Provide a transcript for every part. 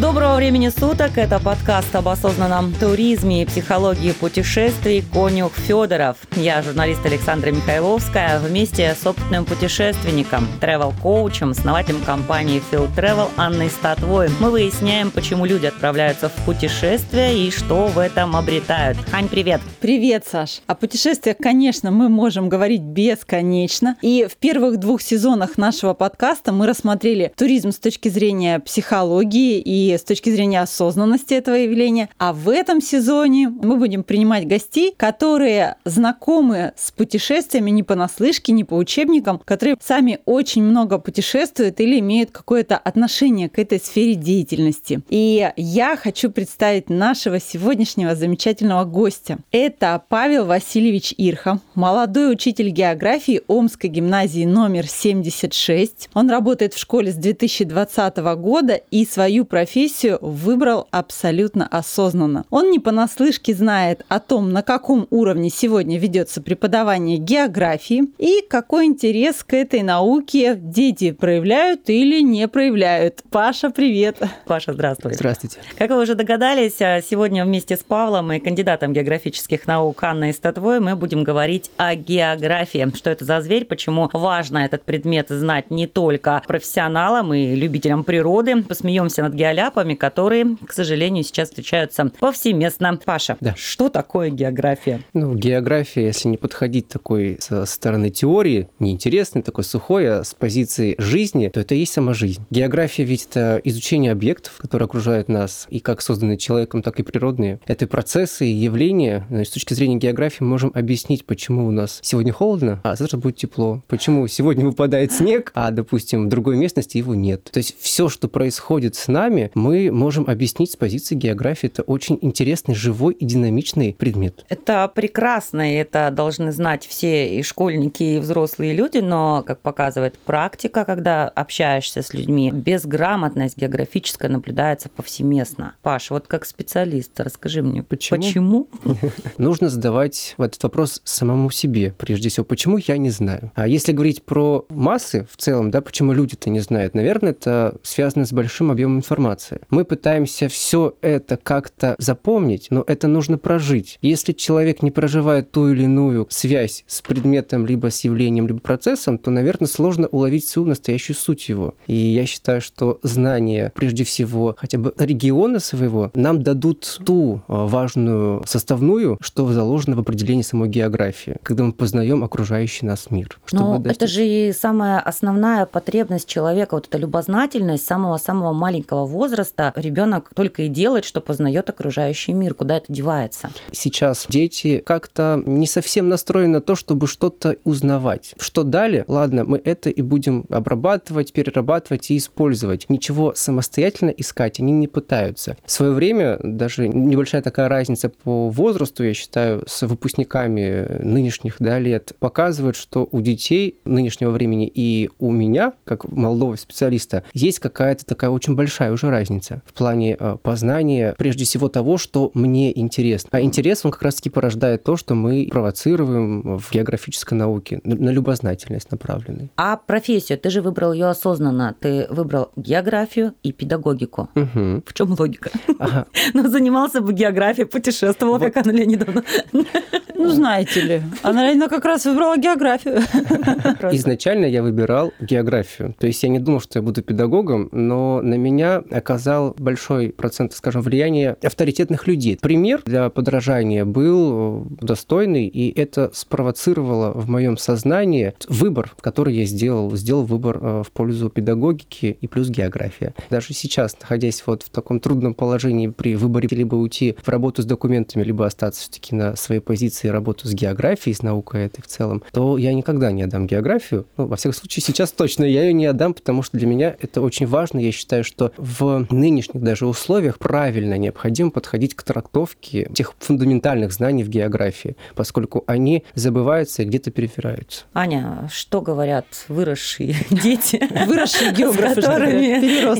Доброго времени суток. Это подкаст об осознанном туризме и психологии путешествий «Конюх Федоров». Я журналист Александра Михайловская. Вместе с опытным путешественником, тревел-коучем, основателем компании Field Travel Анной Статвой мы выясняем, почему люди отправляются в путешествия и что в этом обретают. Ань, привет. Привет, Саш. О путешествиях, конечно, мы можем говорить бесконечно. И в первых двух сезонах нашего подкаста мы рассмотрели туризм с точки зрения психологии и с точки зрения осознанности этого явления. А в этом сезоне мы будем принимать гостей, которые знакомы с путешествиями не понаслышке, не по учебникам, которые сами очень много путешествуют или имеют какое-то отношение к этой сфере деятельности. И я хочу представить нашего сегодняшнего замечательного гостя. Это Павел Васильевич Ирха, молодой учитель географии Омской гимназии номер 76. Он работает в школе с 2020 года и свою профессию профессию выбрал абсолютно осознанно. Он не понаслышке знает о том, на каком уровне сегодня ведется преподавание географии и какой интерес к этой науке дети проявляют или не проявляют. Паша, привет! Паша, здравствуй. Здравствуйте. Как вы уже догадались, а, сегодня вместе с Павлом и кандидатом географических наук Анной Статвой мы будем говорить о географии. Что это за зверь, почему важно этот предмет знать не только профессионалам и любителям природы. Посмеемся над геоляпами, ляпами, которые, к сожалению, сейчас встречаются повсеместно. Паша, да. что такое география? Ну, география, если не подходить такой со стороны теории, неинтересной, такой сухой, а с позиции жизни, то это и есть сама жизнь. География ведь это изучение объектов, которые окружают нас, и как созданные человеком, так и природные. Это процессы и явления. Значит, с точки зрения географии мы можем объяснить, почему у нас сегодня холодно, а завтра будет тепло. Почему сегодня выпадает снег, а, допустим, в другой местности его нет. То есть все, что происходит с нами, мы можем объяснить с позиции географии. Это очень интересный, живой и динамичный предмет. Это прекрасно, и это должны знать все и школьники, и взрослые люди, но, как показывает практика, когда общаешься с людьми, безграмотность географическая наблюдается повсеместно. Паш, вот как специалист, расскажи мне, почему? Почему? Нужно задавать этот вопрос самому себе, прежде всего. Почему я не знаю? А если говорить про массы в целом, да, почему люди-то не знают, наверное, это связано с большим объемом информации информации. Мы пытаемся все это как-то запомнить, но это нужно прожить. Если человек не проживает ту или иную связь с предметом, либо с явлением, либо процессом, то, наверное, сложно уловить всю настоящую суть его. И я считаю, что знания, прежде всего, хотя бы региона своего, нам дадут ту а, важную составную, что заложено в определении самой географии, когда мы познаем окружающий нас мир. Но достичь... это же и самая основная потребность человека, вот эта любознательность самого-самого маленького возраста, возраста ребенок только и делает, что познает окружающий мир, куда это девается. Сейчас дети как-то не совсем настроены на то, чтобы что-то узнавать. Что дали? Ладно, мы это и будем обрабатывать, перерабатывать и использовать. Ничего самостоятельно искать они не пытаются. В свое время даже небольшая такая разница по возрасту, я считаю, с выпускниками нынешних да, лет показывает, что у детей нынешнего времени и у меня, как молодого специалиста, есть какая-то такая очень большая уже разница в плане э, познания, прежде всего того, что мне интересно. А интерес, он как раз-таки порождает то, что мы провоцируем в географической науке, на любознательность направленной. А профессию? Ты же выбрал ее осознанно. Ты выбрал географию и педагогику. Угу. В чем логика? Ага. Ну, занимался бы географией, путешествовал, как Анна Леонидовна. Ну, знаете ли, Анна Леонидовна как раз выбрала географию. Изначально я выбирал географию. То есть я не думал, что я буду педагогом, но на меня оказал большой процент, скажем, влияния авторитетных людей. Пример для подражания был достойный, и это спровоцировало в моем сознании выбор, который я сделал. Сделал выбор э, в пользу педагогики и плюс география. Даже сейчас, находясь вот в таком трудном положении при выборе либо уйти в работу с документами, либо остаться все-таки на своей позиции работу с географией, с наукой этой в целом, то я никогда не отдам географию. Ну, во всяком случае, сейчас точно я ее не отдам, потому что для меня это очень важно. Я считаю, что в нынешних даже условиях правильно необходимо подходить к трактовке тех фундаментальных знаний в географии, поскольку они забываются и где-то перефираются. Аня, что говорят выросшие дети? Выросшие географы,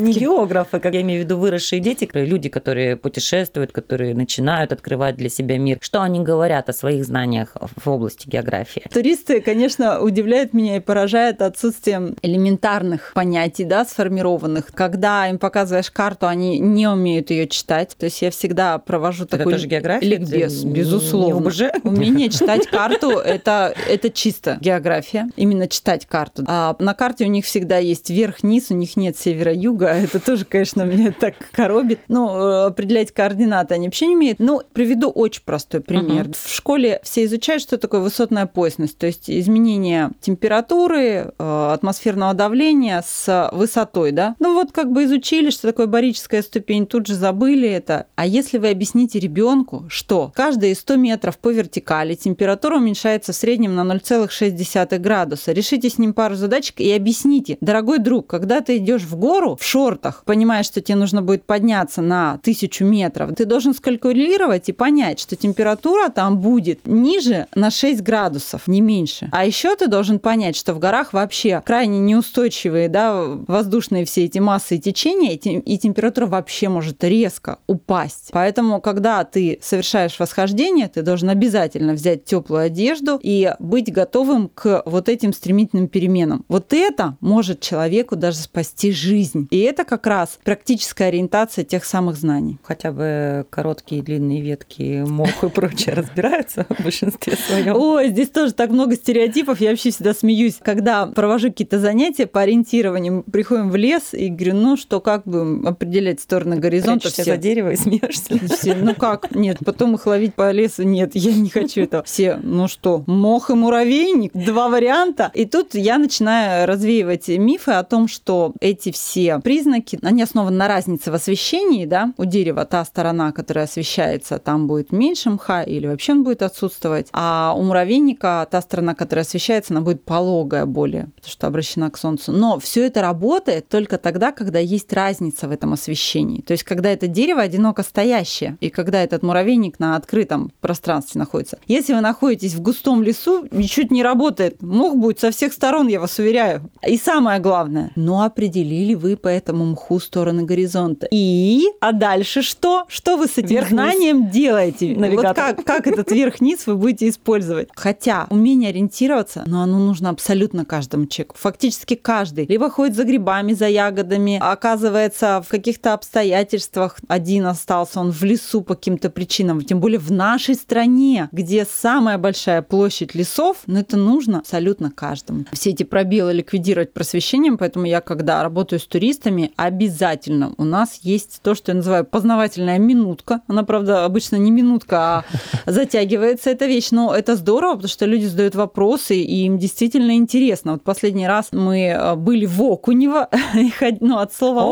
не географы, как я имею в виду выросшие дети, люди, которые путешествуют, которые начинают открывать для себя мир. Что они говорят о своих знаниях в области географии? Туристы, конечно, удивляют меня и поражают отсутствием элементарных понятий, да, сформированных. Когда им показываешь карту, они не умеют ее читать. То есть я всегда провожу это такой тоже география? ликбез, безусловно. Умение читать карту это, это чисто география. Именно читать карту. А на карте у них всегда есть верх-низ, у них нет севера-юга. Это тоже, конечно, меня так коробит. Ну, э, определять координаты они вообще не умеют. Ну, приведу очень простой пример. Uh-huh. В школе все изучают, что такое высотная поясность, то есть изменение температуры, э, атмосферного давления с высотой, да. Ну вот как бы изучили, что такое барическая ступень, тут же забыли это. А если вы объясните ребенку, что каждые 100 метров по вертикали температура уменьшается в среднем на 0,6 градуса, решите с ним пару задачек и объясните, дорогой друг, когда ты идешь в гору в шортах, понимаешь, что тебе нужно будет подняться на тысячу метров, ты должен скалькулировать и понять, что температура там будет ниже на 6 градусов, не меньше. А еще ты должен понять, что в горах вообще крайне неустойчивые да, воздушные все эти массы и течения, и температура вообще может резко упасть. Поэтому, когда ты совершаешь восхождение, ты должен обязательно взять теплую одежду и быть готовым к вот этим стремительным переменам. Вот это может человеку даже спасти жизнь. И это как раз практическая ориентация тех самых знаний. Хотя бы короткие и длинные ветки, мох и прочее разбираются в большинстве своем. Ой, здесь тоже так много стереотипов. Я вообще всегда смеюсь, когда провожу какие-то занятия по ориентированию, приходим в лес и говорю, ну что, как бы определять стороны горизонта? Все за дерево и смеешься. Все, ну как? Нет, потом их ловить по лесу нет, я не хочу этого. Все, ну что, мох и муравейник, два варианта. И тут я начинаю развеивать мифы о том, что эти все признаки, они основаны на разнице в освещении, да, у дерева та сторона, которая освещается, там будет меньше мха или вообще он будет отсутствовать, а у муравейника та сторона, которая освещается, она будет пологая более, потому что обращена к солнцу. Но все это работает только тогда, когда есть разница в этом освещении. То есть, когда это дерево одиноко стоящее, и когда этот муравейник на открытом пространстве находится. Если вы находитесь в густом лесу, ничуть не работает. Мох будет со всех сторон, я вас уверяю. И самое главное, ну определили вы по этому мху стороны горизонта. И? А дальше что? Что вы с этим знанием делаете? Навигатор. Вот как, как этот верх-низ вы будете использовать? Хотя умение ориентироваться, но оно нужно абсолютно каждому человеку. Фактически каждый. Либо ходит за грибами, за ягодами, оказывается в каких-то обстоятельствах один остался, он в лесу по каким-то причинам, тем более в нашей стране, где самая большая площадь лесов, но это нужно абсолютно каждому. Все эти пробелы ликвидировать просвещением, поэтому я, когда работаю с туристами, обязательно у нас есть то, что я называю познавательная минутка. Она, правда, обычно не минутка, а затягивается эта вещь, но это здорово, потому что люди задают вопросы, и им действительно интересно. Вот последний раз мы э, были в Окунево, ну, от слова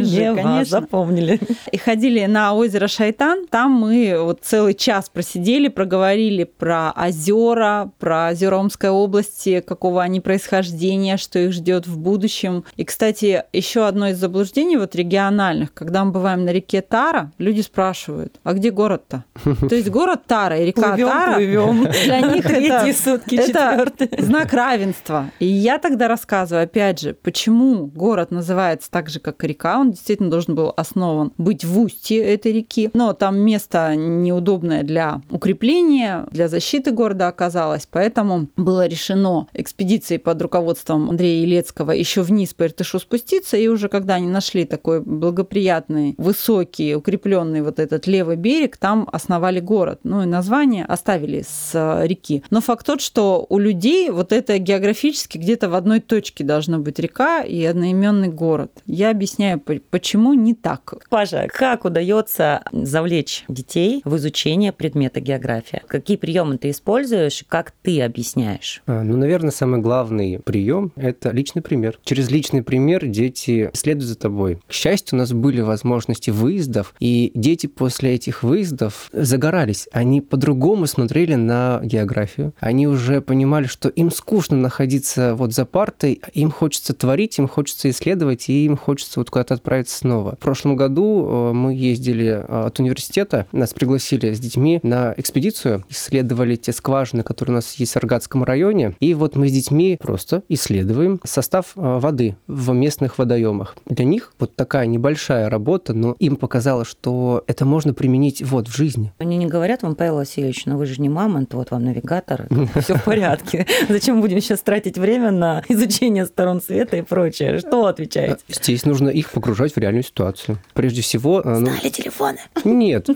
Окунево, конечно. запомнили. И ходили на озеро Шайтан. Там мы вот целый час просидели, проговорили про озера, про озера Омской области, какого они происхождения, что их ждет в будущем. И, кстати, еще одно из заблуждений вот региональных, когда мы бываем на реке Тара, люди спрашивают, а где город-то? То есть город Тара и река плывем, Тара плывем. для них это, сутки, это знак равенства. И я тогда рассказываю, опять же, почему город называется так же, как река. Он действительно должен был основан быть в устье этой реки, но там место неудобное для укрепления, для защиты города оказалось, поэтому было решено экспедицией под руководством Андрея Елецкого еще вниз по Иртышу спуститься, и уже когда они нашли такой благоприятный, высокий, укрепленный вот этот левый берег, там основали город. Ну и название оставили с э, реки. Но факт тот, что у людей вот это географически где-то в одной точке должна быть река и одноименный город. Я объясняю, почему не так. Паша, как удается завлечь детей в изучение предмета география? Какие приемы ты используешь, как ты объясняешь? А, ну, наверное, самый главный прием – это личный пример. Через личный пример дети следуют за тобой. К счастью, у нас были возможности выездов, и дети после этих выездов загорались. Они по-другому по-другому смотрели на географию. Они уже понимали, что им скучно находиться вот за партой, им хочется творить, им хочется исследовать, и им хочется вот куда-то отправиться снова. В прошлом году э, мы ездили э, от университета, нас пригласили с детьми на экспедицию, исследовали те скважины, которые у нас есть в Аргатском районе, и вот мы с детьми просто исследуем состав э, воды в местных водоемах. Для них вот такая небольшая работа, но им показалось, что это можно применить вот в жизни. Они не говорят вам, Павел Васильевич, ну вы же не мамонт, вот вам навигатор, все в порядке. Зачем будем сейчас тратить время на изучение сторон света и прочее? Что отвечаете? Здесь нужно их погружать в реальную ситуацию. Прежде всего... Ну, Стали телефоны? Нет,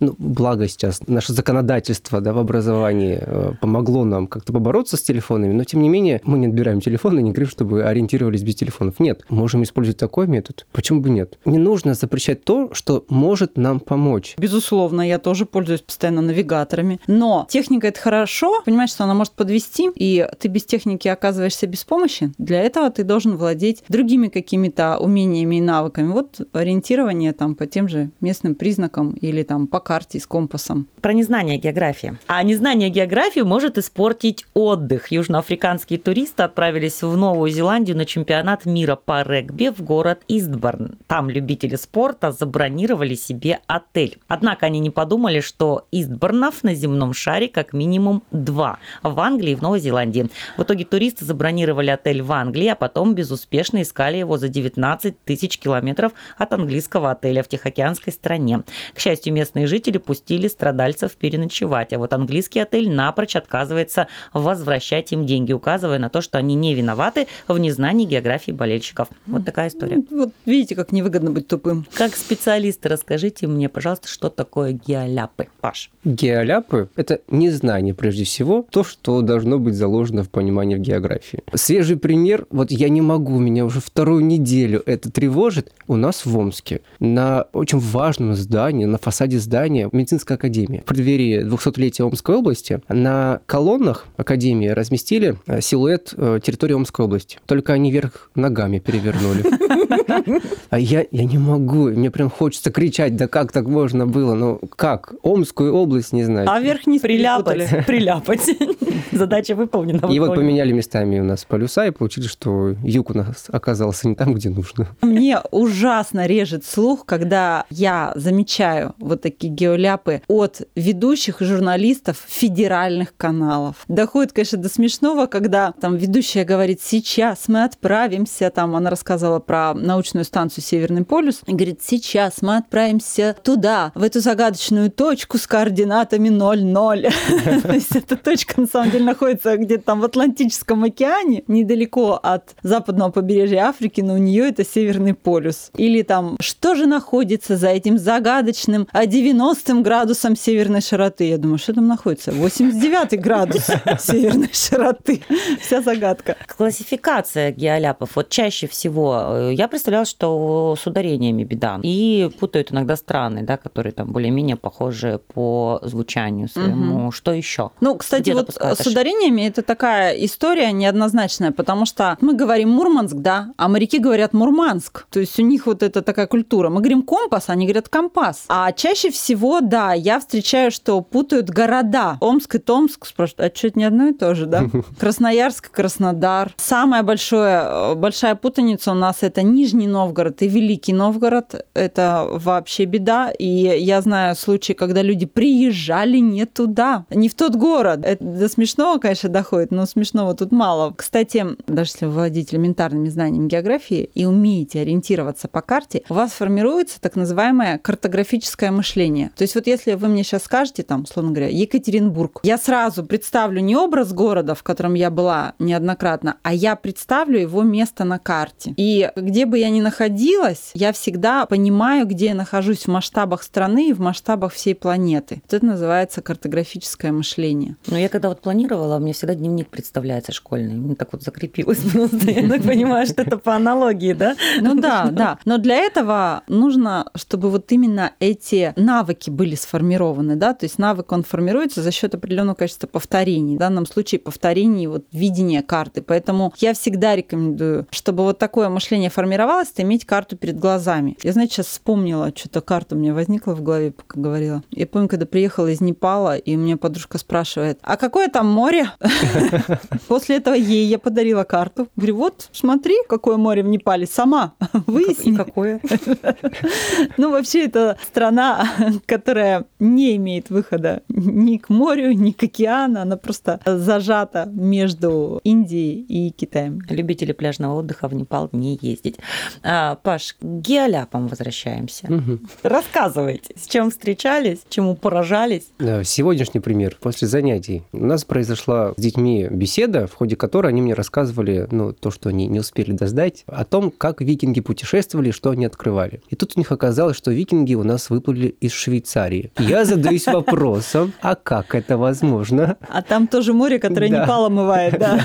ну, благо сейчас наше законодательство да, в образовании э, помогло нам как-то побороться с телефонами, но тем не менее мы не отбираем телефоны, не говорим, чтобы ориентировались без телефонов. Нет, можем использовать такой метод. Почему бы нет? Не нужно запрещать то, что может нам помочь. Безусловно, я тоже пользуюсь постоянно навигаторами. Но техника это хорошо, понимаешь, что она может подвести, и ты без техники оказываешься без помощи. Для этого ты должен владеть другими какими-то умениями и навыками. Вот ориентирование там по тем же местным признакам или там по карте с компасом. Про незнание географии. А незнание географии может испортить отдых. Южноафриканские туристы отправились в Новую Зеландию на чемпионат мира по регби в город Истборн. Там любители спорта забронировали себе отель. Однако они не подумали, что Истборнов на земном шаре как минимум два. В Англии и в Новой Зеландии. В итоге туристы забронировали отель в Англии, а потом безуспешно искали его за 19 тысяч километров от английского отеля в Тихоокеанской стране. К счастью, местные жители жители пустили страдальцев переночевать, а вот английский отель напрочь отказывается возвращать им деньги, указывая на то, что они не виноваты в незнании географии болельщиков. Вот такая история. Вот видите, как невыгодно быть тупым. Как специалисты, расскажите мне, пожалуйста, что такое геоляпы, Паш? Геоляпы – это незнание, прежде всего, то, что должно быть заложено в понимании в географии. Свежий пример, вот я не могу, меня уже вторую неделю это тревожит, у нас в Омске на очень важном здании, на фасаде здания здание медицинской академии. В преддверии 200-летия Омской области на колоннах академии разместили э, силуэт э, территории Омской области. Только они вверх ногами перевернули. А я, я не могу, мне прям хочется кричать, да как так можно было? Ну как? Омскую область не знаю. А вверх не приляпать. Приляпать. Задача выполнена. И вот поменяли местами у нас полюса и получили, что юг у нас оказался не там, где нужно. Мне ужасно режет слух, когда я замечаю вот такие геоляпы от ведущих журналистов федеральных каналов. Доходит, конечно, до смешного, когда там ведущая говорит, сейчас мы отправимся, там она рассказывала про научную станцию Северный полюс, и говорит, сейчас мы отправимся туда, в эту загадочную точку с координатами 0,0. То есть эта точка, на самом деле, находится где-то там в Атлантическом океане, недалеко от западного побережья Африки, но у нее это Северный полюс. Или там, что же находится за этим загадочным 90 90 градусом северной широты. Я думаю, что там находится? 89 градус северной широты. Вся загадка. Классификация геоляпов. Вот чаще всего э, я представляла, что с ударениями беда. И путают иногда страны, да, которые там более-менее похожи по звучанию своему. Угу. Что еще? Ну, кстати, Где вот с ударениями это такая история неоднозначная, потому что мы говорим Мурманск, да, а моряки говорят Мурманск. То есть у них вот это такая культура. Мы говорим компас, они говорят компас. А чаще всего всего, да, я встречаю, что путают города. Омск и Томск спрашивают, а что это не одно и то же, да? Красноярск, Краснодар. Самая большая, большая путаница у нас это Нижний Новгород и Великий Новгород. Это вообще беда. И я знаю случаи, когда люди приезжали не туда, не в тот город. Это до смешного, конечно, доходит, но смешного тут мало. Кстати, даже если вы владеете элементарными знаниями географии и умеете ориентироваться по карте, у вас формируется так называемое картографическое мышление. То есть вот если вы мне сейчас скажете, там, условно говоря, Екатеринбург, я сразу представлю не образ города, в котором я была неоднократно, а я представлю его место на карте. И где бы я ни находилась, я всегда понимаю, где я нахожусь в масштабах страны и в масштабах всей планеты. Вот это называется картографическое мышление. Но я когда вот планировала, мне всегда дневник представляется школьный. Мне так вот закрепилось просто. Я так понимаю, что это по аналогии, да? Ну да, да. Но для этого нужно, чтобы вот именно эти навыки навыки были сформированы, да, то есть навык, он формируется за счет определенного количества повторений, в данном случае повторений вот видения карты, поэтому я всегда рекомендую, чтобы вот такое мышление формировалось, это иметь карту перед глазами. Я, знаете, сейчас вспомнила, что-то карта у меня возникла в голове, пока говорила. Я помню, когда приехала из Непала, и у меня подружка спрашивает, а какое там море? После этого ей я подарила карту. Говорю, вот, смотри, какое море в Непале, сама выясни. Какое? Ну, вообще, это страна, которая не имеет выхода ни к морю, ни к океану. Она просто зажата между Индией и Китаем. Любители пляжного отдыха в Непал не ездить. А, Паш, к геоляпам возвращаемся. Рассказывайте, с чем встречались, чему поражались. Сегодняшний пример. После занятий у нас произошла с детьми беседа, в ходе которой они мне рассказывали ну, то, что они не успели доздать, о том, как викинги путешествовали, что они открывали. И тут у них оказалось, что викинги у нас выплыли из Швейцарии. Я задаюсь вопросом, а как это возможно? А там тоже море, которое Да. Непал омывает, да,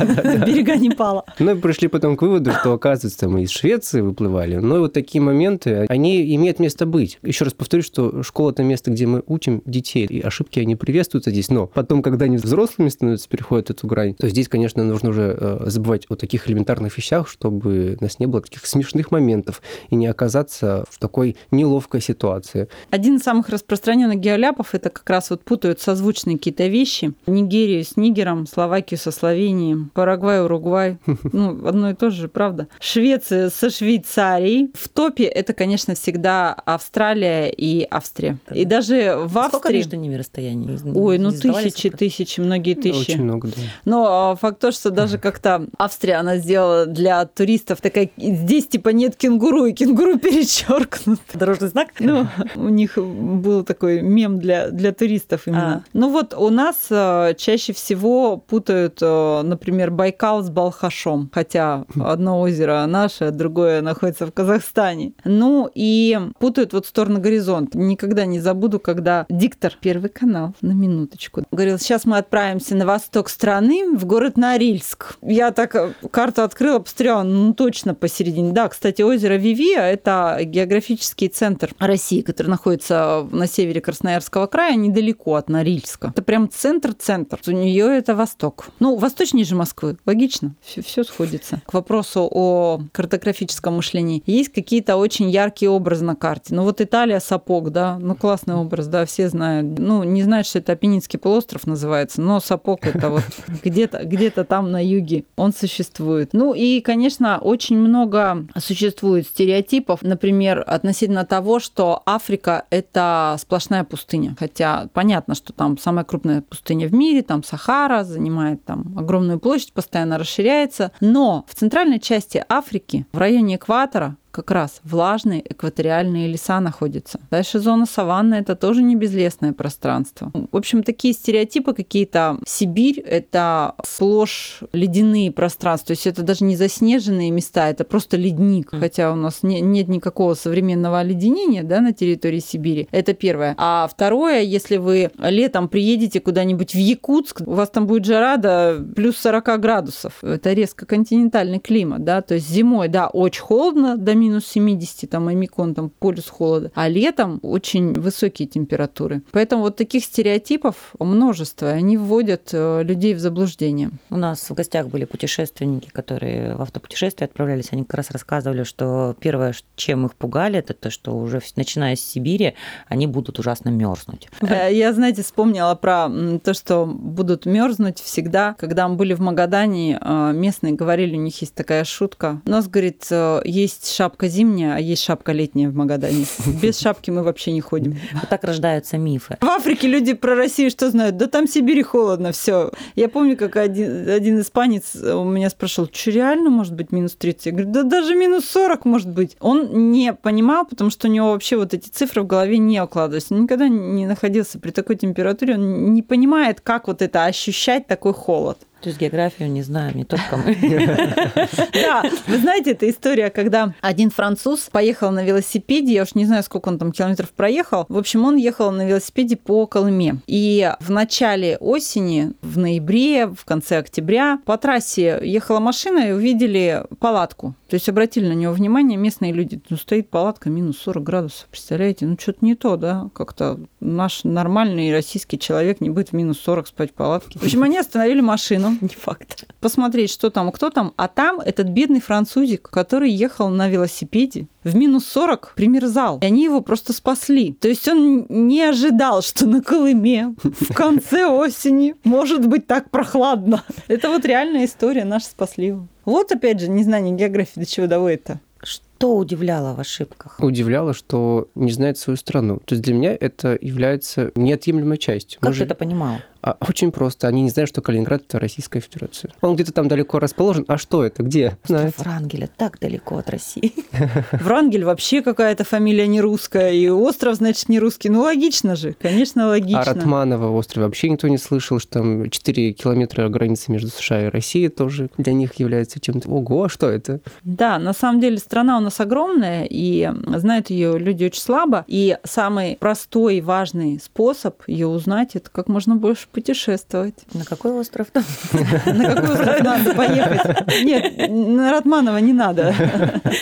берега Непала. Ну, и пришли потом к выводу, что, оказывается, мы из Швеции выплывали. Но и вот такие моменты, они имеют место быть. Еще раз повторю, что школа – это место, где мы учим детей, и ошибки, они приветствуются здесь. Но потом, когда они взрослыми становятся, переходят эту грань, то здесь, конечно, нужно уже э, забывать о таких элементарных вещах, чтобы у нас не было таких смешных моментов и не оказаться в такой неловкой ситуации. Один из самых распространенных геоляпов это как раз вот путают созвучные какие-то вещи. Нигерию с Нигером, Словакию со Словенией, Парагвай, Уругвай. Ну, одно и то же, правда. Швеция со Швейцарией. В топе это, конечно, всегда Австралия и Австрия. И даже в Сколько Австрии... между ними расстояний? Ой, ну тысячи, тысячи, многие тысячи. Очень много, да. Но а, факт то, что даже как-то Австрия, она сделала для туристов такая, здесь типа нет кенгуру, и кенгуру перечеркнут. Дорожный знак? Ну, у них был такой мем для, для туристов именно. А. Ну вот у нас э, чаще всего путают, э, например, Байкал с Балхашом, хотя одно озеро наше, другое находится в Казахстане. Ну и путают вот сторону горизонта. Никогда не забуду, когда диктор, первый канал, на минуточку, говорил, сейчас мы отправимся на восток страны, в город Норильск. Я так э, карту открыла, посмотрела, ну точно посередине. Да, кстати, озеро Вивия – это географический центр России, который находится на севере Красноярского края, недалеко от Норильска. Это прям центр-центр. У нее это восток. Ну, восточнее же Москвы. Логично. Все, сходится. К вопросу о картографическом мышлении. Есть какие-то очень яркие образы на карте. Ну, вот Италия сапог, да. Ну, классный образ, да, все знают. Ну, не знают, что это Апеннинский полуостров называется, но сапог это вот где-то где там на юге он существует. Ну и, конечно, очень много существует стереотипов, например, относительно того, что Африка – это сплошная пустыня. Хотя понятно, что там самая крупная пустыня в мире, там Сахара занимает там огромную площадь, постоянно расширяется. Но в центральной части Африки, в районе экватора, как раз влажные экваториальные леса находятся. Дальше зона саванны – это тоже не безлесное пространство. В общем, такие стереотипы какие-то. Сибирь – это сплошь ледяные пространства, то есть это даже не заснеженные места, это просто ледник, хотя у нас не, нет никакого современного оледенения да, на территории Сибири. Это первое. А второе, если вы летом приедете куда-нибудь в Якутск, у вас там будет жара до плюс 40 градусов. Это резко континентальный климат, да, то есть зимой, да, очень холодно, до минус 70, там омикон, там полюс холода. А летом очень высокие температуры. Поэтому вот таких стереотипов множество, они вводят э, людей в заблуждение. У нас в гостях были путешественники, которые в автопутешествие отправлялись. Они как раз рассказывали, что первое, чем их пугали, это то, что уже начиная с Сибири они будут ужасно мерзнуть. Э, Я, знаете, вспомнила про то, что будут мерзнуть всегда. Когда мы были в Магадане, э, местные говорили, у них есть такая шутка. У нас, говорит, есть шапка зимняя, а есть шапка летняя в Магадане. Без шапки мы вообще не ходим. Вот так рождаются мифы. В Африке люди про Россию что знают? Да там в Сибири холодно, все. Я помню, как один, один испанец у меня спрашивал, что реально может быть минус 30? Я говорю, да даже минус 40 может быть. Он не понимал, потому что у него вообще вот эти цифры в голове не укладывались. Он никогда не находился при такой температуре, он не понимает, как вот это ощущать такой холод. То есть географию не знаем, не только мы. Да, вы знаете, это история, когда один француз поехал на велосипеде, я уж не знаю, сколько он там километров проехал. В общем, он ехал на велосипеде по Колыме. И в начале осени, в ноябре, в конце октября, по трассе ехала машина и увидели палатку То есть обратили на него внимание местные люди. Ну, стоит палатка минус 40 градусов, представляете? Ну, что-то не то, да? Как-то наш нормальный российский человек не будет в минус 40 спать в палатке. В общем, они остановили машину. Не факт. Посмотреть, что там, кто там. А там этот бедный французик, который ехал на велосипеде, в минус 40 примерзал. И они его просто спасли. То есть он не ожидал, что на Колыме в конце осени может быть так прохладно. Это вот реальная история, наша спасли его. Вот опять же, незнание географии до чего доводит-то. Что удивляло в ошибках? Удивляло, что не знает свою страну. То есть для меня это является неотъемлемой частью. Как Мы ты же- это понимал? А, Очень просто. Они не знают, что Калининград – это Российская Федерация. Он где-то там далеко расположен. А что это? Где? Знает. Врангеля так далеко от России. Врангель вообще какая-то фамилия не русская, и остров, значит, не русский. Ну, логично же, конечно, логично. А Ратманово остров вообще никто не слышал, что там 4 километра границы между США и Россией тоже для них является чем-то. Ого, а что это? Да, на самом деле страна у нас огромная, и знают ее люди очень слабо. И самый простой и важный способ ее узнать это как можно больше путешествовать. На какой остров там? На какой остров надо поехать? Нет, на Ратманова не надо.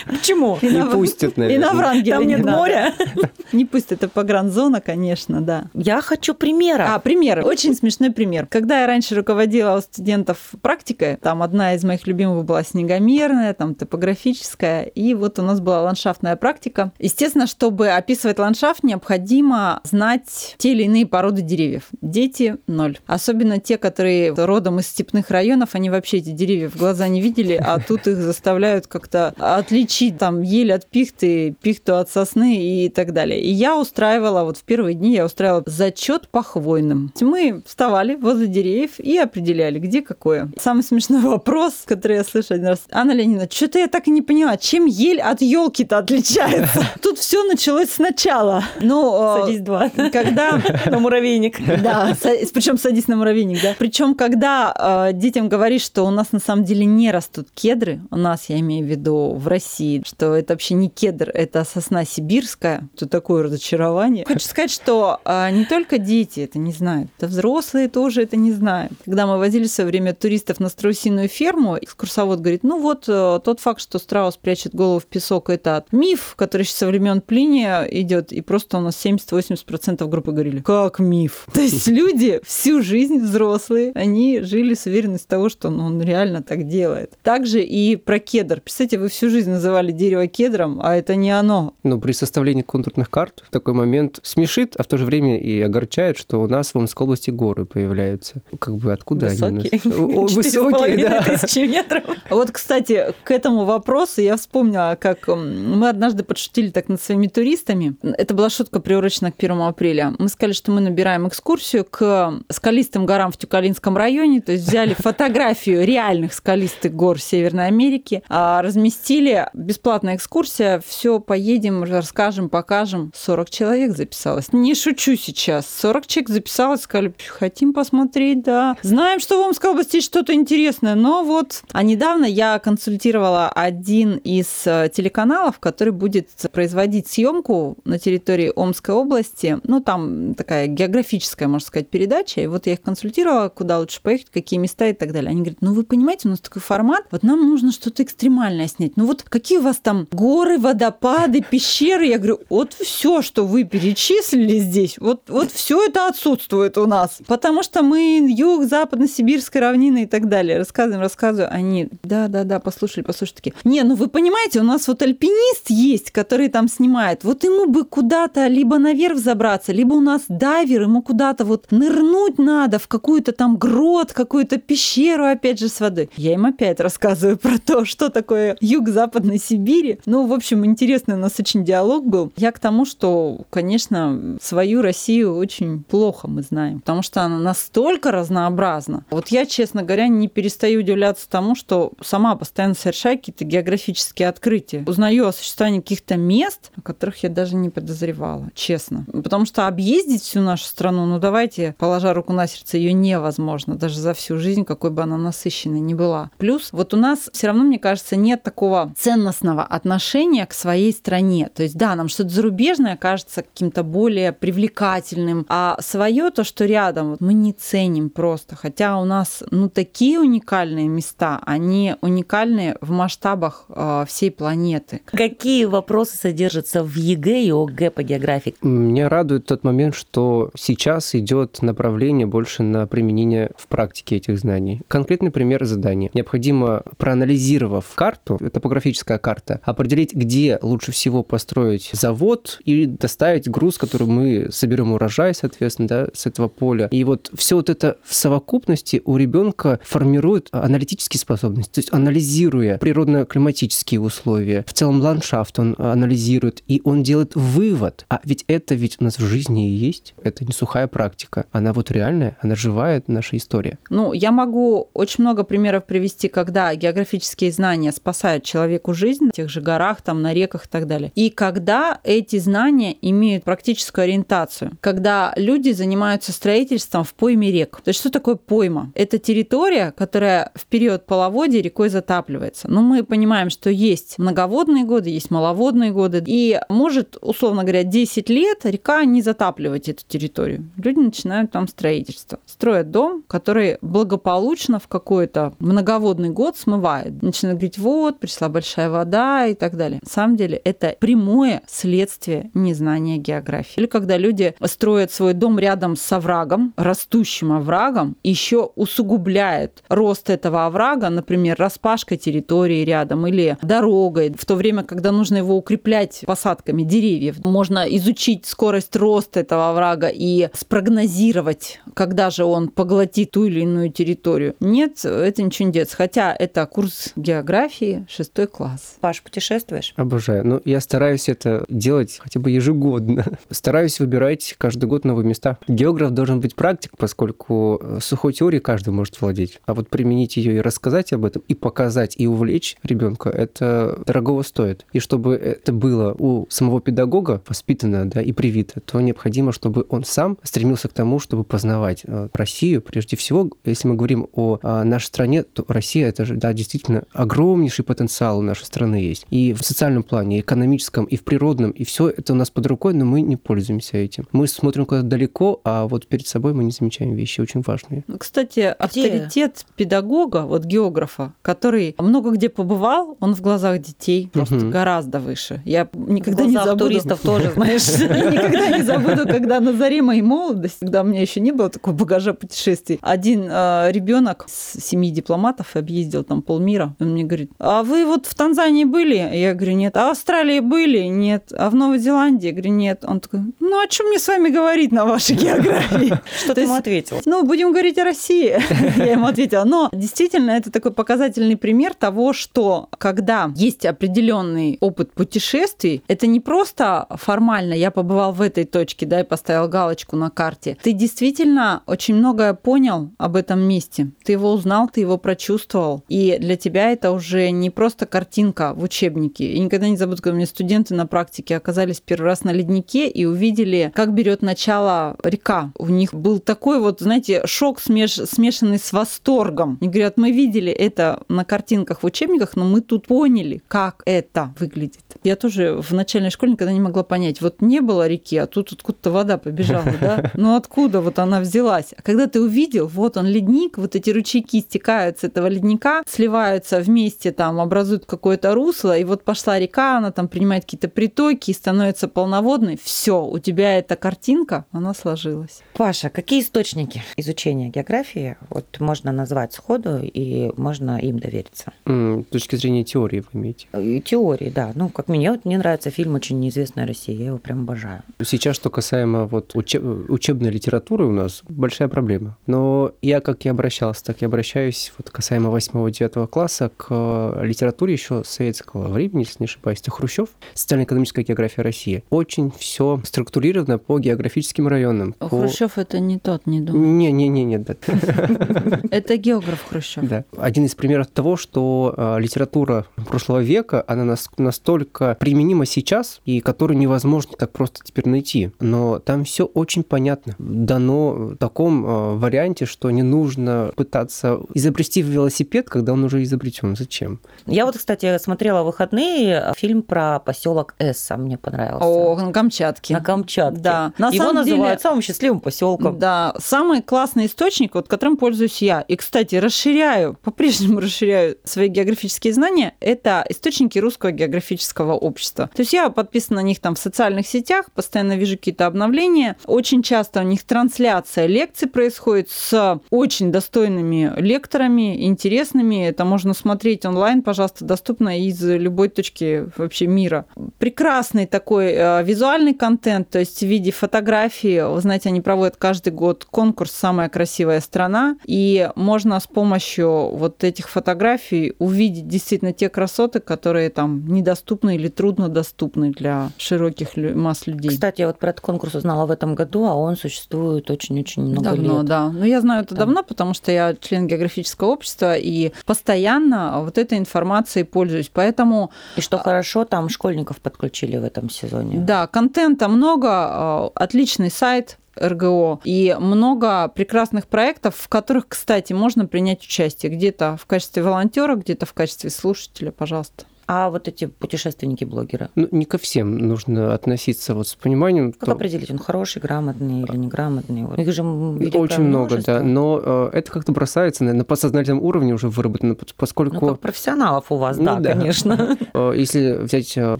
Почему? Не пустят, И на наверное. Врангеля Там не нет моря? Не пусть, это погранзона, конечно, да. Я хочу примера. А, пример. Очень смешной пример. Когда я раньше руководила у студентов практикой, там одна из моих любимых была снегомерная, там топографическая, и вот у нас была ландшафтная практика. Естественно, чтобы описывать ландшафт, необходимо знать те или иные породы деревьев. Дети – ноль. Особенно те, которые родом из степных районов, они вообще эти деревья в глаза не видели, а тут их заставляют как-то отличить там ель от пихты, пихту от сосны и так далее. И я устраивала, вот в первые дни я устраивала зачет по хвойным. Мы вставали возле деревьев и определяли, где какое. Самый смешной вопрос, который я слышу один раз. Анна Ленина, что-то я так и не поняла, чем ель от елки-то отличается? Тут все началось сначала. Ну, Садись два. когда На муравейник. да, причем садись на муравейник, да. Причем, когда э, детям говоришь, что у нас на самом деле не растут кедры, у нас, я имею в виду в России, что это вообще не кедр, это сосна сибирская, то такое разочарование. Хочу сказать, что э, не только дети это не знают, да взрослые тоже это не знают. Когда мы возили в свое время туристов на страусиную ферму, экскурсовод говорит, ну вот э, тот факт, что страус прячет голову в песок, это миф, который еще со времен Плиния идет, и просто у нас 70-80% группы говорили, как миф. То есть люди всю жизнь взрослые, они жили с уверенностью того, что ну, он реально так делает. Также и про кедр. Представьте, вы всю жизнь называли дерево кедром, а это не оно. Но при составлении контурных карт в такой момент смешит, а в то же время и огорчает, что у нас в Омской области горы появляются. Как бы откуда они? Высокие. у нас? Высокие, да. тысячи метров. Вот, кстати, к этому вопросу я вспомнила, как мы однажды подшутили так над своими туристами. Это была шутка приурочена к 1 апреля. Мы сказали, что мы набираем экскурсию к скалистым горам в Тюкалинском районе, то есть взяли фотографию реальных скалистых гор Северной Америки, а разместили бесплатная экскурсия, все поедем, расскажем, покажем. 40 человек записалось. Не шучу сейчас. 40 человек записалось, сказали, хотим посмотреть, да. Знаем, что в Омской области что-то интересное, но вот... А недавно я консультировала один из э, телеканалов, который будет производить съемку на территории Омской области. Ну, там такая географическая, можно сказать, передача. И вот я их консультировала, куда лучше поехать, какие места и так далее. Они говорят, ну, вы понимаете, у нас такой формат, вот нам нужно что-то экстремальное снять. Ну, вот какие у вас там горы, водопады, пещеры? Я говорю, вот все, что вы перечислили здесь, вот, вот все это отсутствует у нас. Потому что мы юг, западно-сибирская равнина и так далее. Рассказываем, рассказываю. Они, да-да-да, послушали, послушали. Такие, не, ну вы понимаете, у нас вот альпинист есть, который там снимает. Вот ему бы куда-то либо наверх забраться, либо у нас дайвер, ему куда-то вот нырнуть надо в какую-то там грот, какую-то пещеру, опять же, с водой. Я им опять рассказываю про то, что такое юг Западной Сибири. Ну, в общем, интересный у нас очень диалог был. Я к тому, что, конечно, свою Россию очень плохо мы знаем, потому что она настолько разнообразна. Вот я, честно говоря, не перестаю удивляться тому, что сама постоянно совершаю какие-то географические открытия. Узнаю о существовании каких-то мест, о которых я даже не подозревала, честно. Потому что объездить всю нашу страну, ну давайте, положа руку на сердце, ее невозможно, даже за всю жизнь, какой бы она насыщенной ни была. Плюс вот у нас все равно, мне кажется, нет такого ценностного отношения к своей стране. То есть, да, нам что-то зарубежное кажется каким-то более привлекательным, а свое то, что рядом, вот мы не ценим просто. Хотя у нас ну такие уникальные места, они уникальные в масштабах э, всей планеты. Какие вопросы содержатся в ЕГЭ и ОГЭ по географии? Меня радует тот момент, что сейчас идет направление больше на применение в практике этих знаний. Конкретный пример задания. Необходимо, проанализировав карту, топографическая карта, определить, где лучше всего построить завод и доставить груз, который мы соберем урожай, соответственно, да, с этого поля. И вот все вот это в совокупности у ребенка формирует аналитические способности, то есть анализируя природно-климатические условия, в целом ландшафт он анализирует, и он делает вывод. А ведь это ведь у нас в жизни и есть. Это не сухая практика. Она вот реальная, она живая, наша история. Ну, я могу очень много примеров привести, когда географические знания спасают человеку жизнь в тех же горах, там, на реках и так далее. И когда эти знания имеют практическую ориентацию, когда люди занимаются строительством в пойме рек. То есть что такое пойма? Это территория, которая в период половодья рекой затапливается. Но мы понимаем, что есть многоводные годы, есть маловодные годы, и может, условно говоря, 10 лет река не затапливать эту территорию. Люди начинают там строительство. Строят дом, который благополучно в какой-то многоводный год смывает. Начинают говорить, вот, пришла большая вода и так далее. На самом деле это прямое следствие незнания географии. Или когда люди строят свой дом рядом с оврагом, растущим оврагом, еще усугубляет рост этого оврага, например, распашкой территории рядом или дорогой, в то время, когда нужно его укреплять посадками деревьев. Можно изучить скорость роста этого оврага и спрогнозировать, когда же он поглотит ту или иную территорию. Нет, это ничего не делается. Хотя это курс географии, шестой класс. Паш, путешествуешь? Обожаю. Ну, я стараюсь это делать хотя бы ежегодно. Стараюсь выбирать каждый год новые места. Географ должен быть практик, поскольку э, сухой теорией каждый может владеть. А вот применить ее и рассказать об этом, и показать, и увлечь ребенка, это дорогого стоит. И чтобы это было у самого педагога воспитано да, и привито, то необходимо, чтобы он сам стремился к тому, чтобы познавать э, Россию. Прежде всего, если мы говорим о, о нашей стране, то Россия это же да, действительно огромнейший потенциал у нашей страны есть. И в социальном плане, и экономическом, и в природном, и все это у нас под рукой, но мы не пользуемся этим. Мы смотрим куда-то далеко, а вот перед собой мы не замечаем вещи очень важные. Ну, Кстати, авторитет педагога, вот географа, который много где побывал, он в глазах детей просто Мгм. гораздо выше. Я никогда В не забуду. туристов тоже, знаешь. Никогда не забуду, когда на заре моей молодости, когда у меня еще не было такого багажа путешествий, один ребенок с семи дипломатов объездил там полмира. Он мне говорит, а вы вот в Танзании были? Я говорю, нет. А в Австралии были? Нет. А в Новой Зеландии? Я говорю, нет. Он такой, ну о чем мне с вами говорить на вашей географии? Что То ты ему ответил? Ну, будем говорить о России, я ему ответила. Но действительно, это такой показательный пример того, что когда есть определенный опыт путешествий, это не просто формально я побывал в этой точке, да, и поставил галочку на карте. Ты действительно очень многое понял об этом месте. Ты его узнал, ты его прочувствовал. И для тебя это уже не просто картинка в учебнике. Я никогда не забуду, когда у меня студенты на практике оказались первый раз на леднике и увидели, как берет начало река. У них был такой вот, знаете, шок смеш- смешанный с восторгом. Они говорят, мы видели это на картинках в учебниках, но мы тут поняли, как это выглядит. Я тоже в начальной школе никогда не могла понять. Вот не было реки, а тут откуда-то вода побежала, да? Ну откуда вот она взялась? А когда ты увидел, вот он ледник, вот эти ручейки стекают с этого ледника, сливаются вместе, там образуют какое-то русло, и вот пошла река, она там принимает какие-то притоки и становится полноводной. Все, у тебя эта картинка, она сложилась. Паша, какие источники изучения географии вот можно назвать сходу и можно им довериться? М, С точки зрения теории вы имеете. И теории, да. Ну, как мне, вот мне нравится фильм «Очень неизвестная Россия», я его прям обожаю. Сейчас, что касаемо вот учеб- учебной литературы у нас большая проблема. Но я как и обращался, так и обращаюсь вот касаемо 8-9 класса к э, литературе еще советского времени, если не ошибаюсь. Это Хрущев, социально-экономическая география России. Очень все структурировано по географическим районам. по- Хрущев это не тот, не думаю. Не-не-не, да. Это географ Хрущев. Да. Один из примеров того, что э, литература прошлого века, она нас- настолько применима сейчас, и которую невозможно так просто теперь найти. Но там все очень понятно. Дано в таком э, варианте, что не нужно пытаться изобрести велосипед, когда он уже изобретен. Зачем? Я вот, кстати, смотрела в выходные фильм про поселок Эсса. Мне понравился? О, на Камчатке. На Камчатке. Да. На Его самом называют деле- самым счастливым поселком. Да, самый классный источник, вот, которым пользуюсь я, и, кстати, расширяю, по-прежнему расширяю свои географические знания, это источники русского географического общества. То есть я подписана на них там в социальных сетях, постоянно вижу какие-то обновления. Очень часто у них трансляция лекций происходит с очень достойными лекторами, интересными. Это можно смотреть онлайн, пожалуйста, доступно из любой точки вообще мира. Прекрасный такой э, визуальный контент, то есть в виде фотографий. Вы знаете, они проводят каждый год конкурс «Самая красивая страна», и можно с помощью вот этих фотографий увидеть действительно те красоты, которые там недоступны или труднодоступны для широких масс людей. Кстати, я вот про этот конкурс узнала в этом году, а он существует очень-очень много Давно, лет. да. Ну, я знаю это Там. давно, потому что я член географического общества и постоянно вот этой информацией пользуюсь. Поэтому, И что хорошо, там школьников подключили в этом сезоне. да, контента много, э, отличный сайт, РГО и много прекрасных проектов, в которых, кстати, можно принять участие. Где-то в качестве волонтера, где-то в качестве слушателя, пожалуйста. А вот эти путешественники-блогеры? Ну, не ко всем нужно относиться вот с пониманием. Как то- определить, он хороший, грамотный или неграмотный? Вот. Их же Очень много, множество. да. Но э, это как-то бросается наверное, на подсознательном уровне уже выработано, пос- поскольку... Ну, как профессионалов у вас, Ну да, да. конечно. Э, Если взять э,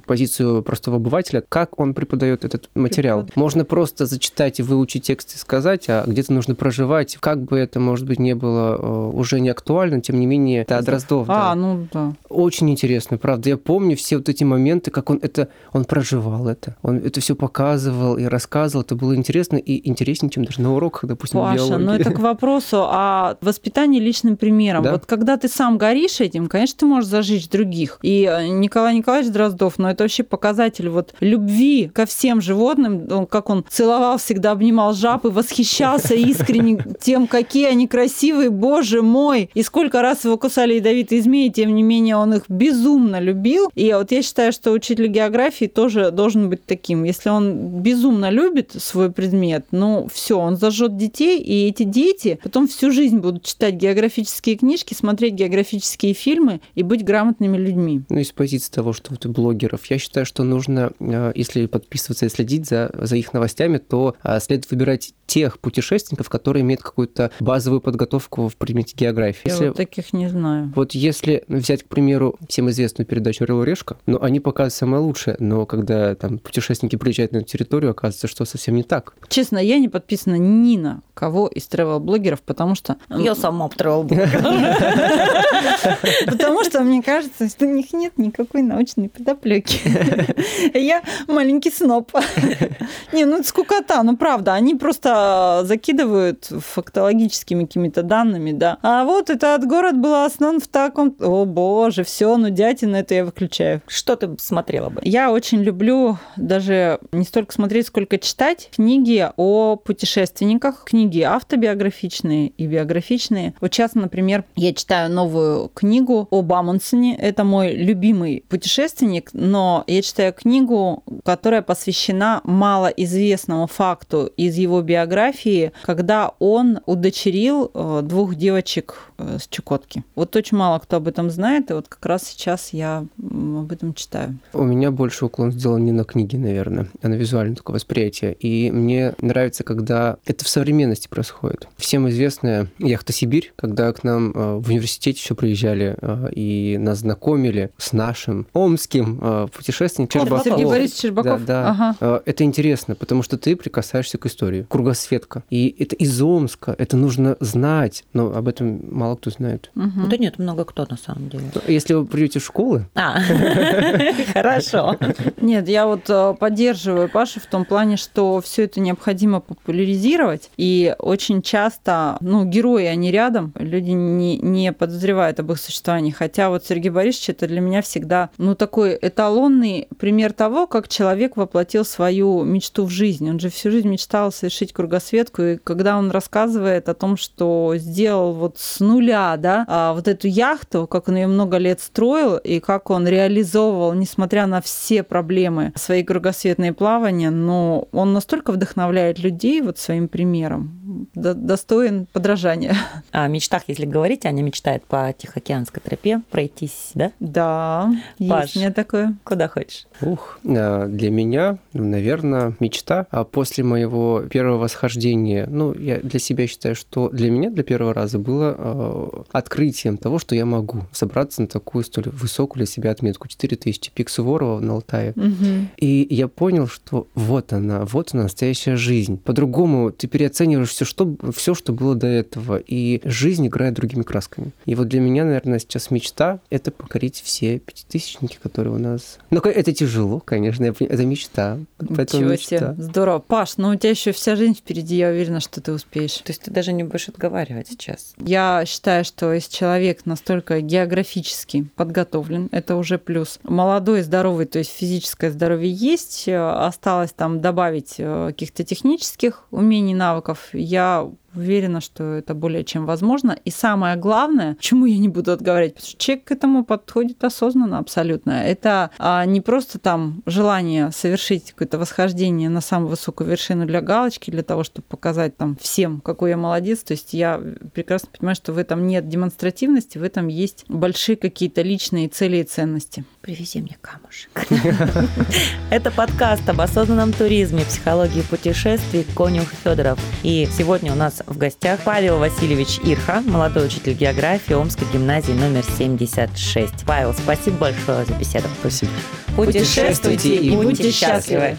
позицию простого обывателя, как он преподает этот материал? Можно просто зачитать и выучить текст и сказать, а где-то нужно проживать. Как бы это, может быть, не было э, уже не актуально, тем не менее, это Дроздов. да. А, ну да. Очень интересно, правда. Я помню все вот эти моменты, как он это, он проживал это. Он это все показывал и рассказывал. Это было интересно и интереснее, чем даже на уроках, допустим, Паша, биологии. ну это к вопросу о воспитании личным примером. Да. Вот когда ты сам горишь этим, конечно, ты можешь зажечь других. И э, Николай Николаевич Дроздов, ну это вообще показатель вот любви ко всем животным, Он- как он целовал, всегда обнимал жаб и восхищался искренне тем, какие они красивые, боже мой. И сколько раз его кусали ядовитые змеи, тем не менее он их безумно любил. И вот я считаю, что учитель географии тоже должен быть таким. Если он безумно любит свой предмет, ну все, он зажжет детей, и эти дети потом всю жизнь будут читать географические книжки, смотреть географические фильмы и быть грамотными людьми. Ну, из позиции того, что вот блогеров, я считаю, что нужно, э, если подписываться и следить за, за их новостями, то э, следует выбирать тех путешественников, которые имеют какую-то базовую подготовку в предмете географии. Я Если вот таких не знаю. Вот если взять, к примеру, всем известную передачу «Орел и Решка», ну, они показывают самое лучшее, но когда там путешественники приезжают на эту территорию, оказывается, что совсем не так. Честно, я не подписана ни на кого из тревел-блогеров, потому что... Я сама обтравила Потому что мне кажется, что у них нет никакой научной подоплеки. Я маленький сноп. Не, ну это скукота, ну правда. Они просто закидывают фактологическими какими-то данными, да. А вот этот город был основан в таком... О боже, все, ну дятина, это я выключаю. Что ты смотрела бы? Я очень люблю даже не столько смотреть, сколько читать книги о путешественниках, книги автобиографичные и биографичные. Вот сейчас, например, я читаю новую книгу об Амундсене. Это мой любимый путешественник, но я читаю книгу, которая посвящена малоизвестному факту из его биографии, когда он удочерил э, двух девочек э, с Чукотки. Вот очень мало кто об этом знает, и вот как раз сейчас я об этом читаю. У меня больше уклон сделан не на книги, наверное, а на визуальное такое восприятие. И мне нравится, когда это в современности происходит. Всем известная яхта «Сибирь», когда к нам э, в университете все приезжали э, и нас знакомили с нашим омским э, путешественником Щербаков. Сергей. Борисович Щербаков. Да, да. Ага. Это интересно, потому что ты прикасаешься к истории. Кругосветка. И это из Омска, это нужно знать, но об этом мало кто знает. Мгм. Да нет, много кто на самом деле. Если вы придете в школы, А, хорошо. Нет, я вот э, поддерживаю Пашу в том плане, что все это необходимо популяризировать. И очень часто, ну, герои, они рядом, люди не, не подозревают об их существовании. Хотя вот Сергей Борисович это для меня всегда, ну, такой эталонный пример того, как человек воплотил свою мечту в жизнь. Он же всю жизнь мечтал совершить кругосветку, и когда он рассказывает о том, что сделал вот с нуля, да, а, вот эту яхту, как он ее много лет строил, и как он реализовывал, несмотря на все проблемы, свои кругосветные плавания, но он настолько вдохновляет людей вот своим примером, достоин подражания. О мечтах, если говорить, Аня мечтает по Тихоокеанской тропе пройтись, да? Да, Паш, есть у меня такое. Куда хочешь? Ух, а, для меня, ну, наверное, мечта. А после моего первого восхождения, ну, я для себя считаю, что для меня для первого раза было э, открытием того, что я могу собраться на такую столь высокую для себя отметку 4000 пик Суворова на Алтае. Угу. И я понял, что вот она, вот она настоящая жизнь. По-другому ты переоцениваешь все, что, все, что было до этого, и жизнь играет другими красками. И вот для меня, наверное, сейчас мечта — это покорить все пятитысячники, которые у нас... Ну, это тяжело, конечно, это мечта. Ничего себе, здорово. Паш, ну у тебя еще вся жизнь впереди, я уверена, что ты успеешь. То есть ты даже не будешь отговаривать сейчас? Я считаю, что если человек настолько географически подготовлен, это уже плюс. Молодой, здоровый, то есть физическое здоровье есть, осталось там добавить э, каких-то технических умений, навыков. Я Уверена, что это более чем возможно. И самое главное, чему я не буду отговаривать, потому что человек к этому подходит осознанно абсолютно. Это а, не просто там желание совершить какое-то восхождение на самую высокую вершину для галочки, для того, чтобы показать там всем, какой я молодец. То есть я прекрасно понимаю, что в этом нет демонстративности, в этом есть большие какие-то личные цели и ценности. Привези мне камушек. Это подкаст об осознанном туризме, психологии путешествий Конюх Федоров. И сегодня у нас в гостях Павел Васильевич Ирха, молодой учитель географии Омской гимназии номер 76. Павел, спасибо большое за беседу. Спасибо. Путешествуйте и будьте счастливы.